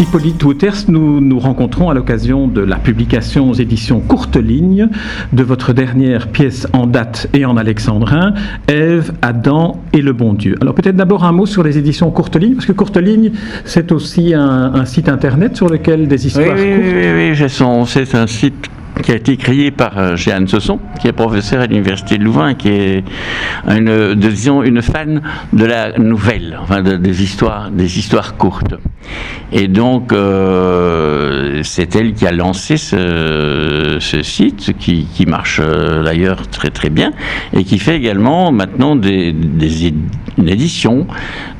Hippolyte Wouters, nous nous rencontrons à l'occasion de la publication aux éditions Courte Ligne de votre dernière pièce en date et en alexandrin, Ève, Adam et le bon Dieu. Alors peut-être d'abord un mot sur les éditions Courte Ligne, parce que Courte Ligne, c'est aussi un, un site internet sur lequel des histoires oui, oui, courtes... oui, oui, son- c'est un site qui a été créé par euh, Jeanne Sosson, qui est professeur à l'université de Louvain, qui est une, fan de la nouvelle, enfin de- des histoires, des histoires courtes. Et donc, euh, c'est elle qui a lancé ce, site, qui, marche euh, d'ailleurs très très bien, et qui fait également maintenant des, des une édition,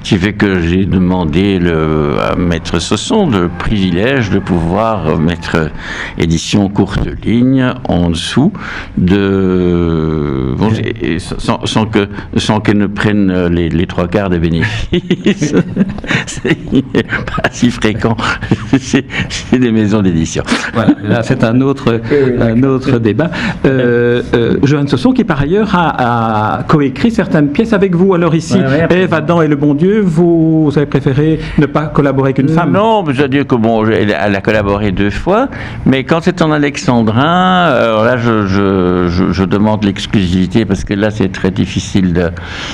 qui fait que j'ai demandé le, à Maître Sosson le privilège de pouvoir mettre édition courte ligne en dessous de bon, et- et sans, sans que sans qu'elle ne prenne les, les trois quarts des bénéfices. c'est pas si fréquent. C'est des maisons d'édition. Voilà, là c'est un autre, un autre débat. Euh, euh, Johan Sosson, qui par ailleurs a, a coécrit certaines pièces avec vous. Alors ici, Ouais, ouais, Ève, Adam et le bon Dieu, vous, vous avez préféré ne pas collaborer avec une femme? Non, je veux dire que bon, elle, elle a collaboré deux fois, mais quand c'est en alexandrin, alors là, je, je, je, je demande l'exclusivité parce que là, c'est très difficile de,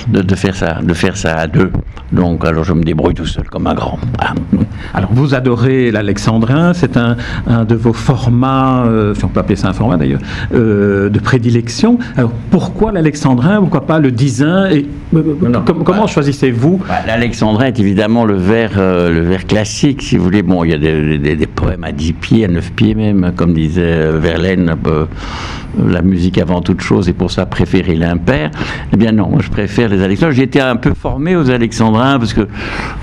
de, de faire ça, de faire ça à deux. Donc, alors, je me débrouille tout seul comme un grand. Voilà. Alors vous adorez l'alexandrin, c'est un, un de vos formats, euh, enfin, on peut appeler ça un format d'ailleurs, euh, de prédilection. Alors pourquoi l'alexandrin, pourquoi pas le dizain et, euh, Non, com- Comment bah, choisissez-vous? Bah, L'alexandrin est évidemment le vers, euh, le vers classique, si vous voulez. Bon, il y a des, des- des poèmes à 10 pieds, à 9 pieds même, comme disait euh, Verlaine, euh, la musique avant toute chose et pour ça préférer l'impair. Eh bien non, moi je préfère les alexandrins. Été un peu formé aux alexandrins parce que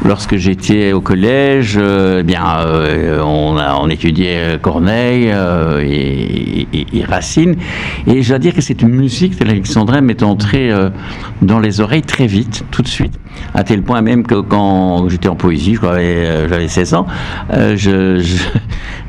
lorsque j'étais au collège, euh, eh bien euh, on, étudiait Corneille et, Racine. Et je dois dire que cette musique de l'alexandrin m'est entrée dans les oreilles très vite, tout de suite, à tel point même que quand j'étais en poésie, j'avais 16 ans,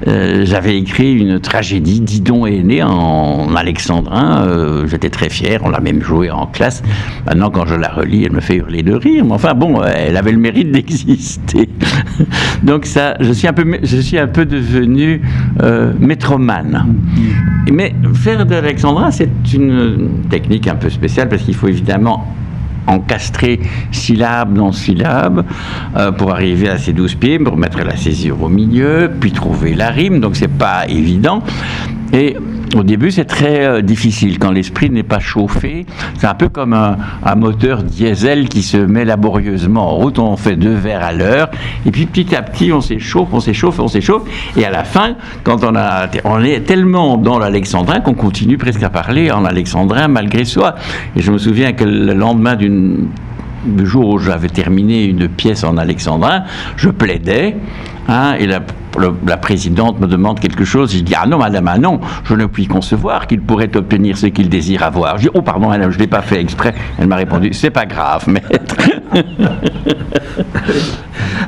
j'avais écrit une tragédie, Didon est né en alexandrin, euh, j'étais très fier, on l'a même joué en classe. Maintenant, quand je la relis, elle me fait hurler de rire, mais enfin bon, elle avait le mérite d'exister. Donc ça, je suis un peu, je suis un peu devenu euh, métromane. Mais faire de l'alexandrin, c'est une technique un peu spéciale parce qu'il faut évidemment encastrer syllabe dans syllabe euh, pour arriver à ces douze pieds, pour mettre la césure au milieu, puis trouver la rime, donc c'est pas évident. Et au début, c'est très euh, difficile quand l'esprit n'est pas chauffé. C'est un peu comme un, moteur diesel qui se met laborieusement en route. On fait deux vers à l'heure, et puis petit à petit, on s'échauffe, on s'échauffe, on s'échauffe, et à la fin, quand on est tellement dans l'alexandrin qu'on continue presque à parler en alexandrin malgré soi. Et je me souviens que le lendemain d'une jour où j'avais terminé une pièce en alexandrin, je plaidais, hein, et la, la présidente me demande quelque chose, je dis ah non madame, ah non, je ne puis concevoir qu'il pourrait obtenir ce qu'il désire avoir. Je dis oh pardon madame, je ne l'ai pas fait exprès. Elle m'a répondu c'est pas grave maître.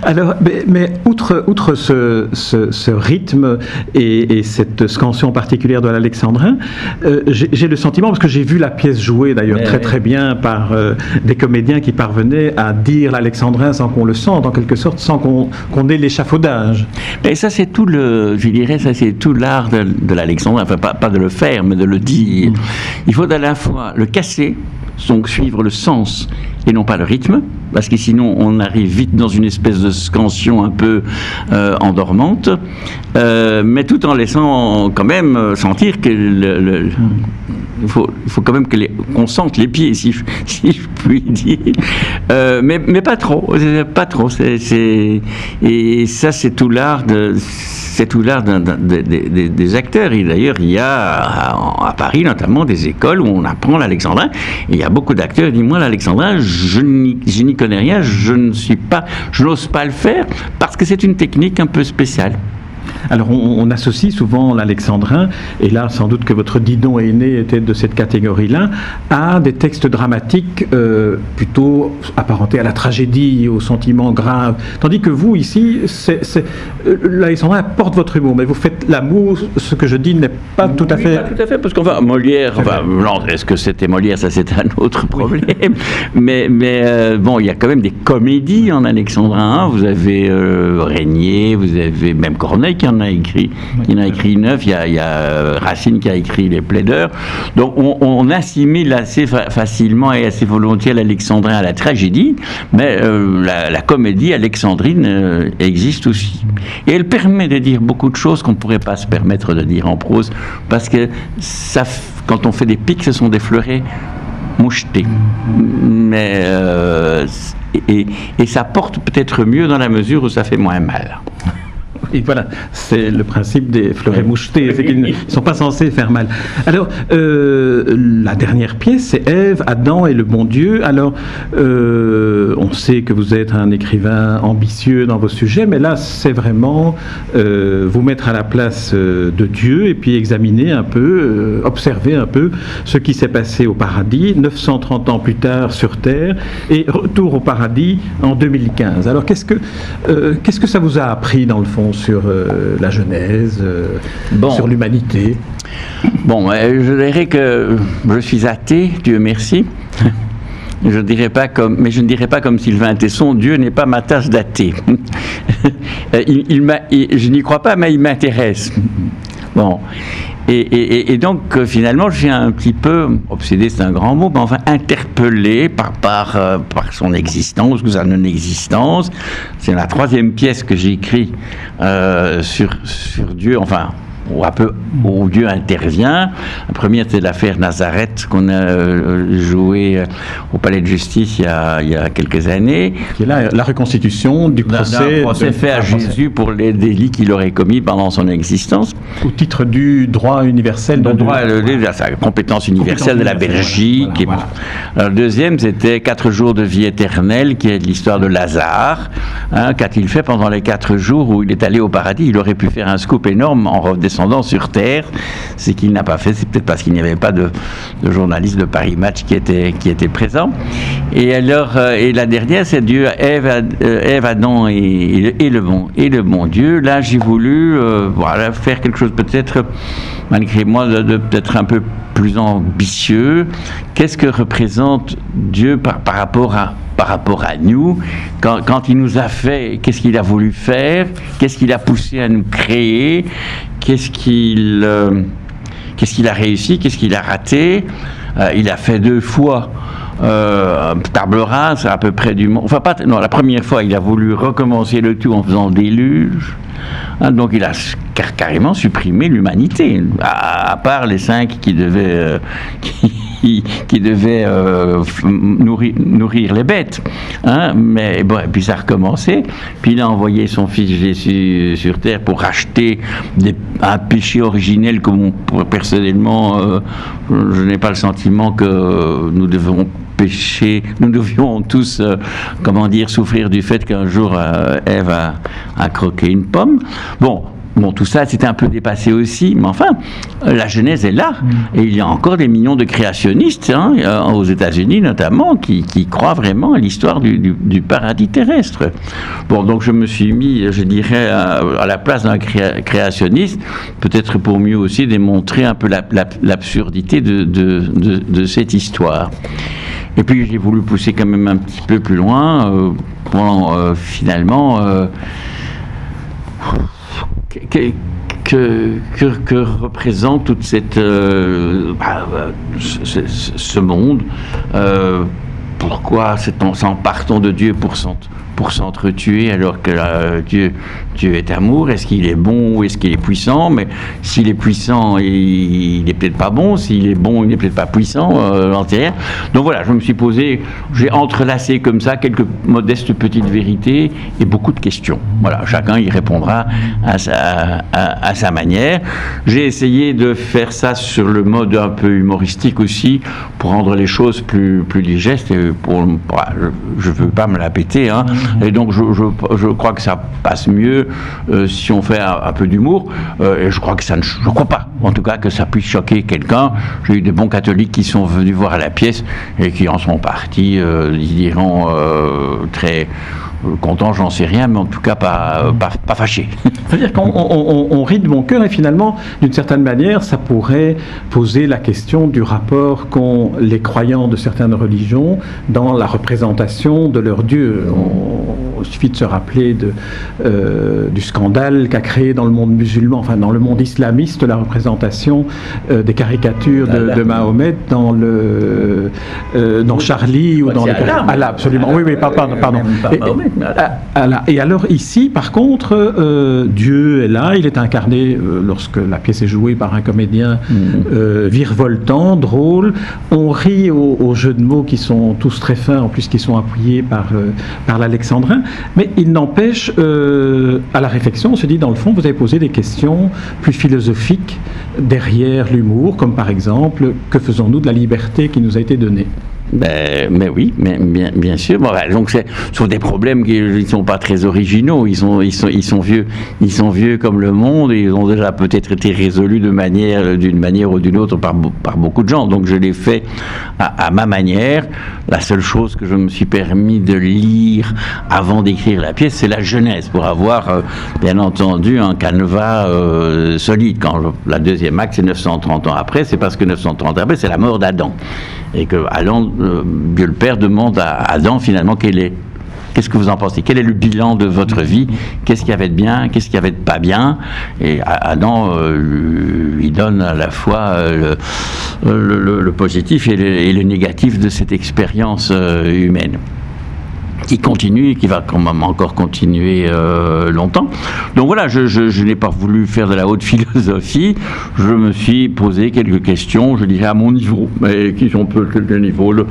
Alors, mais, mais outre, outre ce, ce- ce rythme et, et cette scansion particulière de l'alexandrin, euh, j'ai le sentiment, parce que j'ai vu la pièce jouée d'ailleurs Mais très oui. très bien par euh, des comédiens qui parvenaient à dire l'alexandrin sans qu'on le sente, en quelque sorte, sans qu'on qu'on ait l'échafaudage. Et ça, c'est tout le, je dirais, ça, c'est tout l'art de, de l'alexandrin. Enfin, pas, pas de le faire, mais de le dire. Il faut à la fois le casser, donc suivre le sens et non pas le rythme, parce que sinon on arrive vite dans une espèce de scansion un peu euh, endormante, euh, mais tout en laissant quand même euh, sentir que le, il faut, quand même qu'on sente les pieds, si je, puis dire. Mais, mais pas trop, pas trop. et ça, c'est tout l'art de, c'est tout l'art des- acteurs. Et d'ailleurs, il y a Paris notamment des écoles où on apprend l'alexandrin. Il y a beaucoup d'acteurs qui disent Moi, l'alexandrin, je n'y connais rien, je ne suis pas, je n'ose pas le faire parce que c'est une technique un peu spéciale. Alors on, associe souvent l'alexandrin, et là sans doute que votre Didon aîné était de cette catégorie-là, à des textes dramatiques euh, plutôt apparentés à la tragédie, au sentiment grave. Tandis que vous ici, euh, l'alexandrin apporte votre humour, mais vous faites l'amour, ce que je dis n'est pas tout à fait... Pas tout à fait, parce qu'enfin Molière, enfin, est-ce que c'était Molière, ça c'est un autre problème, mais, mais euh, bon, il y a quand même des comédies en alexandrin, vous avez Régnier, vous avez même Corneille qui en a écrit. Il en a écrit neuf. Il y a, euh, Racine qui a écrit Les Plaideurs. Donc on, assimile assez facilement et assez volontiers l'alexandrin à la tragédie, mais euh, la, comédie alexandrine euh, existe aussi. Et elle permet de dire beaucoup de choses qu'on ne pourrait pas se permettre de dire en prose, parce que quand on fait des pics, ce sont des fleurets mouchetés. Mais, et ça porte peut-être mieux dans la mesure où ça fait moins mal. Et voilà, c'est le principe des fleurets mouchetés, c'est qu'ils ne sont pas censés faire mal. Alors, euh, la dernière pièce, c'est Ève, Adam et le bon Dieu. Alors, euh, on sait que vous êtes un écrivain ambitieux dans vos sujets, mais là, c'est vraiment euh, vous mettre à la place de Dieu et puis examiner un peu, observer un peu ce qui s'est passé au paradis 930 ans plus tard sur Terre et retour au paradis en 2015. Alors, qu'est-ce que, qu'est-ce que ça vous a appris dans le fond sur euh, la Genèse, euh, sur l'humanité Bon, je dirais que je suis athée, Dieu merci. Je dirais pas comme, mais je ne dirais pas comme Sylvain Tesson, Dieu n'est pas ma tasse d'athée. il, je n'y crois pas, mais il m'intéresse. Bon. Et, donc, euh, finalement, je suis un petit peu obsédé, c'est un grand mot, mais enfin interpellé par, par, euh, son existence ou sa non-existence. C'est la troisième pièce que j'ai écrite euh, sur, sur Dieu, enfin, où, un peu, où Dieu intervient. La première, c'était l'affaire Nazareth qu'on a euh, joué euh, au Palais de Justice il y a, il y a quelques années. Qui est là, la reconstitution du procès. procès fait à Jésus pour les délits qu'il aurait commis pendant son existence. Au titre du droit universel. Le droit, de, sa compétence universelle de la Belgique. le deuxième, c'était quatre jours de vie éternelle, qui est l'histoire de Lazare. Hein, Qu'a-t-il fait pendant les quatre jours où il est allé au paradis? Il aurait pu faire un scoop énorme en redescendant sur Terre, c'est qu'il n'a pas fait, c'est peut-être parce qu'il n'y avait pas de, de journaliste de Paris Match qui était, qui était présent. Et alors, euh, et la dernière, c'est Dieu, Ève, euh, Adam et, et, le bon, et le bon Dieu. Là, j'ai voulu euh, voilà, faire quelque chose peut-être, malgré moi, de, peut-être un peu plus ambitieux. Qu'est-ce que représente Dieu par, par rapport à par rapport à nous, quand, il nous a fait, qu'est-ce qu'il a voulu faire, qu'est-ce qu'il a poussé à nous créer, qu'est-ce qu'il euh, qu'est-ce a réussi, qu'est-ce qu'il a raté? Euh, il a fait deux fois euh, table rase à peu près du monde. Enfin, pas, non, la première fois, il a voulu recommencer le tout en faisant déluge. Hein, donc, il a carrément supprimé l'humanité, à, part les cinq qui devaient. qui, qui, devait euh, nourrir, les bêtes. Hein, mais bon, et puis ça a recommencé. Puis il a envoyé son fils Jésus sur terre pour racheter un péché originel que personnellement, euh, je n'ai pas le sentiment que nous devons pécher, nous devions tous, euh, comment dire, souffrir du fait qu'un jour Ève a, a, croqué une pomme. Bon, Bon, tout ça, c'était un peu dépassé aussi, mais enfin, la Genèse est là. Mm. Et il y a encore des millions de créationnistes, hein, euh, aux États-Unis notamment, qui, croient vraiment à l'histoire du, paradis terrestre. Bon, donc je me suis mis, je dirais, à, la place d'un créationniste, peut-être pour mieux aussi démontrer un peu l'absurdité de, cette histoire. Et puis j'ai voulu pousser quand même un petit peu plus loin, euh, pour euh, finalement que, représente toute cette, euh, bah, ce, monde euh, Pourquoi s'en partons de Dieu pour s'entretuer alors que euh, Dieu, est amour? Est-ce qu'il est bon ou est-ce qu'il est puissant? Mais s'il est puissant, il n'est peut-être pas bon. S'il est bon, il n'est peut-être pas puissant euh, entière. Donc voilà, je me suis posé, j'ai entrelacé comme ça quelques modestes petites vérités et beaucoup de questions. Voilà, chacun y répondra à sa, manière. J'ai essayé de faire ça sur le mode un peu humoristique aussi pour rendre les choses plus, plus digestes pour, je ne veux pas me la péter, hein. mm-hmm. et donc je, je, crois que ça passe mieux euh, si on fait un, peu d'humour, et je crois que ça ne, je crois pas, en tout cas que ça puisse choquer quelqu'un. J'ai eu des bons catholiques qui sont venus voir la pièce et qui en sont partis, ils diront très content, j'en sais rien, mais en tout cas pas, pas, fâché. C'est-à-dire qu'on rit de mon cœur et finalement, d'une certaine manière, ça pourrait poser la question du rapport qu'ont les croyants de certaines religions dans la représentation de leur Dieu. il suffit de se rappeler de, euh, du scandale qu'a créé dans le monde musulman, enfin dans le monde islamiste, la représentation euh, des caricatures de, Mahomet dans le euh, dans Charlie ou dans le Allah, absolument. Oui, oui, pardon. pardon. Ah, et alors ici, par contre, euh, Dieu est là, il est incarné euh, lorsque la pièce est jouée par un comédien mm. euh, virevoltant, drôle. On rit aux, jeux de mots qui sont tous très fins, en plus qui sont appuyés par, par l'alexandrin. Mais il n'empêche, à la réflexion, on se dit, dans le fond, vous avez posé des questions plus philosophiques derrière l'humour, comme par exemple, que faisons-nous de la liberté qui nous a été donnée? Ben, mais oui, mais, bien, bien sûr. Donc ce sont des problèmes qui ne sont pas très originaux. Ils sont, ils sont, ils sont vieux, ils sont vieux comme le monde et ils ont déjà peut-être été résolus d'une manière ou d'une autre par, beaucoup de gens. Donc je l'ai fait à, ma manière. La seule chose que je me suis permis de lire avant d'écrire la pièce, c'est la Genèse pour avoir, euh, bien entendu, un canevas euh, solide. Quand la deuxième acte, c'est 930 ans après, c'est parce que 930 ans après, c'est la mort d'Adam et que euh, Dieu le Père demande à Adam finalement est Qu'est-ce que vous en pensez? Quel est le bilan de votre vie? Qu'est-ce qu'il y avait de bien? Qu'est-ce qu'il y avait de pas bien? Et Adam euh, lui donne à la fois euh, le, positif et le, négatif de cette expérience humaine qui continue et qui va quand même encore continuer euh, longtemps. Donc voilà, je, n'ai pas voulu faire de la haute philosophie, je me suis posé quelques questions, je dirais à mon niveau, mais qui sont peu le niveau le,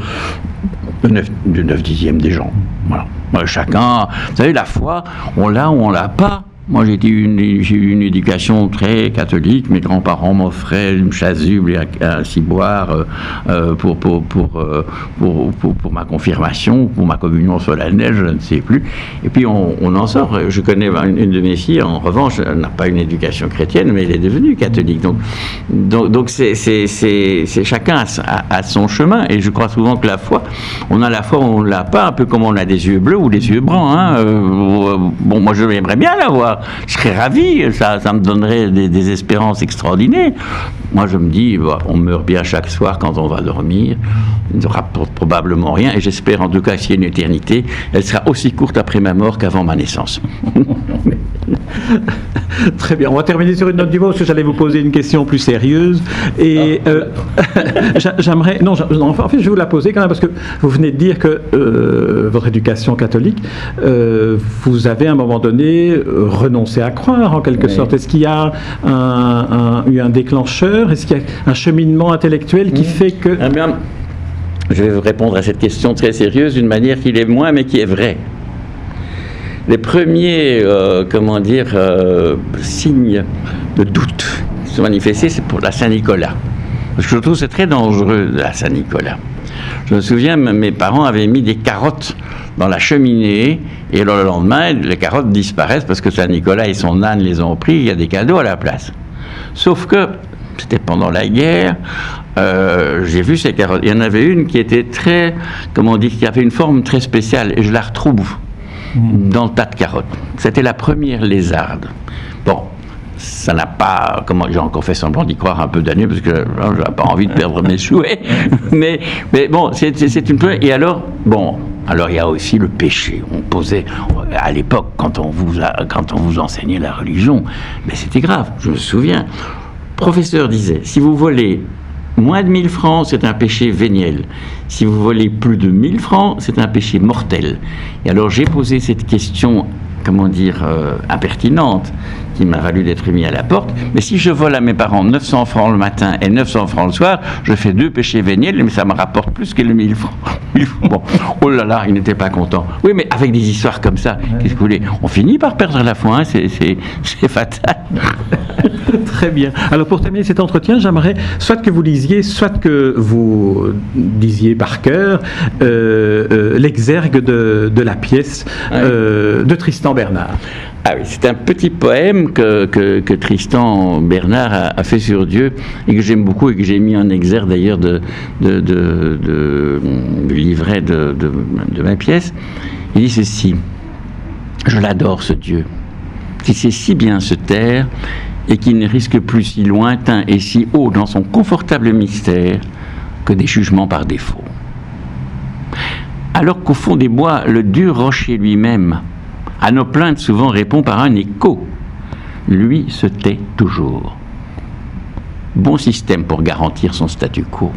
9, 9 dixième des gens. Voilà. Chacun, vous savez, la foi, on l'a ou on l'a pas. Moi, j'ai eu une éducation très catholique. Mes grands-parents m'offraient une chasuble et un, ciboire euh, euh, pour, euh, ma confirmation, pour ma communion solennelle, je ne sais plus. Et puis, on, en sort. Je connais une, de mes filles, en revanche, elle n'a pas une éducation chrétienne, mais elle est devenue catholique. Donc, donc, c'est, chacun à, son chemin. Et je crois souvent que la foi, on a la foi, on ne l'a pas, un peu comme on a des yeux bleus ou des yeux bruns. Hein. bon, moi, je aimerais bien l'avoir je serais ravi, ça, me donnerait des, espérances extraordinaires. Moi, je me dis, bah, on meurt bien chaque soir quand on va dormir, il ne rapporte probablement rien, et j'espère en tout cas qu'il y a une éternité, elle sera aussi courte après ma mort qu'avant ma naissance. Très bien, on va terminer sur une note du mot, parce que j'allais vous poser une question plus sérieuse. Et ah. euh, j'aimerais. Non, en fait, je vais vous la poser quand même, parce que vous venez de dire que euh, votre éducation catholique, euh, vous avez à un moment donné renoncé à croire, en quelque sorte. Est-ce qu'il y a eu un déclencheur? Est-ce qu'il y a un cheminement intellectuel qui fait que. Ah, je vais vous répondre à cette question très sérieuse d'une manière qui est moins, mais qui est vraie les premiers, euh, comment dire, euh, signes de doute qui sont manifestés, c'est pour la Saint-Nicolas. Parce que je trouve c'est très dangereux, la Saint-Nicolas. Je me souviens, mes parents avaient mis des carottes dans la cheminée, et le lendemain, les carottes disparaissent parce que Saint-Nicolas et son âne les ont pris, il y a des cadeaux à la place. Sauf que, c'était pendant la guerre, euh, j'ai vu ces carottes. Il y en avait une qui était très, comment on dit, qui avait une forme très spéciale, et je la retrouve Hmm. dans le tas de carottes. C'était la première lézarde. Bon, ça n'a pas, comment j'ai encore fait semblant d'y croire un peu d'années parce que hein, je n'ai pas envie de perdre mes souhaits. Mais, mais bon, c'est une Et alors, bon, alors il y a aussi le péché. On posait, à l'époque, quand, on vous quand on vous enseignait la religion, mais c'était grave, je me souviens. Le professeur disait, si vous volez Moins de 1000 francs, c'est un péché véniel. Si vous volez plus de 1000 francs, c'est un péché mortel. Et alors j'ai posé cette question comment dire, euh, impertinente qui m'a valu d'être mis à la porte. Mais si je vole à mes parents 900 francs le matin et 900 francs le soir, je fais deux péchés véniels, mais ça me rapporte plus que les 1000 francs. Bon, oh là là, il n'était pas content. Oui, mais avec des histoires comme ça, qu'est-ce que vous voulez? On finit par perdre la foi, hein, c'est fatal. Très bien. Alors pour terminer cet entretien, j'aimerais soit que vous lisiez, soit que vous disiez par cœur euh, euh, l'exergue de, la pièce euh, de Tristan Bernard. Ah oui, c'est un petit poème que, Tristan Bernard a, fait sur Dieu et que j'aime beaucoup et que j'ai mis en exergue d'ailleurs de, livret de, de ma pièce. Il dit ceci Je l'adore ce Dieu, qui sait si bien se taire et qui ne risque plus si lointain et si haut dans son confortable mystère que des jugements par défaut. Alors qu'au fond des bois, le dur rocher lui-même à nos plaintes souvent répond par un écho. Lui se tait toujours. Bon système pour garantir son statu quo.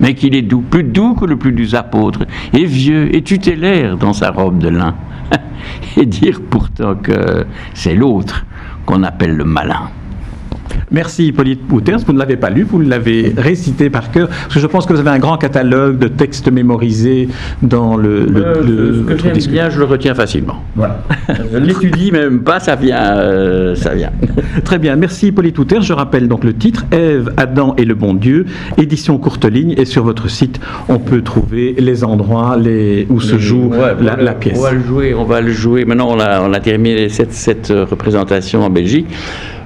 Mais qu'il est doux, plus doux que le plus doux apôtre, et vieux et tutélaire dans sa robe de lin. et dire pourtant que c'est l'autre qu'on appelle le malin. Merci Hippolyte Pouters, vous ne l'avez pas lu, vous l'avez récité par cœur, parce que je pense que vous avez un grand catalogue de textes mémorisés dans le... le, euh, ce que j'aime bien, je le retiens facilement. Voilà. je ne l'étudie même pas, ça vient. Euh, ça vient. Très bien, merci Hippolyte Pouters. Je rappelle donc le titre, Ève, Adam et le bon Dieu, édition courte ligne, et sur votre site, on peut trouver les endroits les, où se joue la, pièce. On va le jouer, on va le jouer. Maintenant, on a, on a terminé cette, cette représentation en Belgique.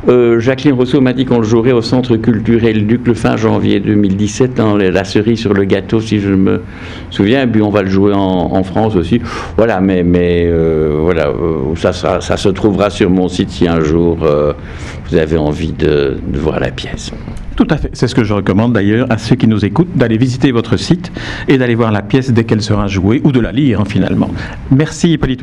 Euh, Jacqueline Rousseau m'a dit qu'on le jouerait au Centre culturel Duc le fin janvier 2017 dans la cerise sur le gâteau, si je me souviens. Et puis on va le jouer en, France aussi. Voilà, mais, euh, voilà, euh, ça, se trouvera sur mon site si un jour vous avez envie de, voir la pièce. Tout à fait. C'est ce que je recommande d'ailleurs à ceux qui nous écoutent, d'aller visiter votre site et d'aller voir la pièce dès qu'elle sera jouée ou de la lire hein, finalement. Merci Hippolyte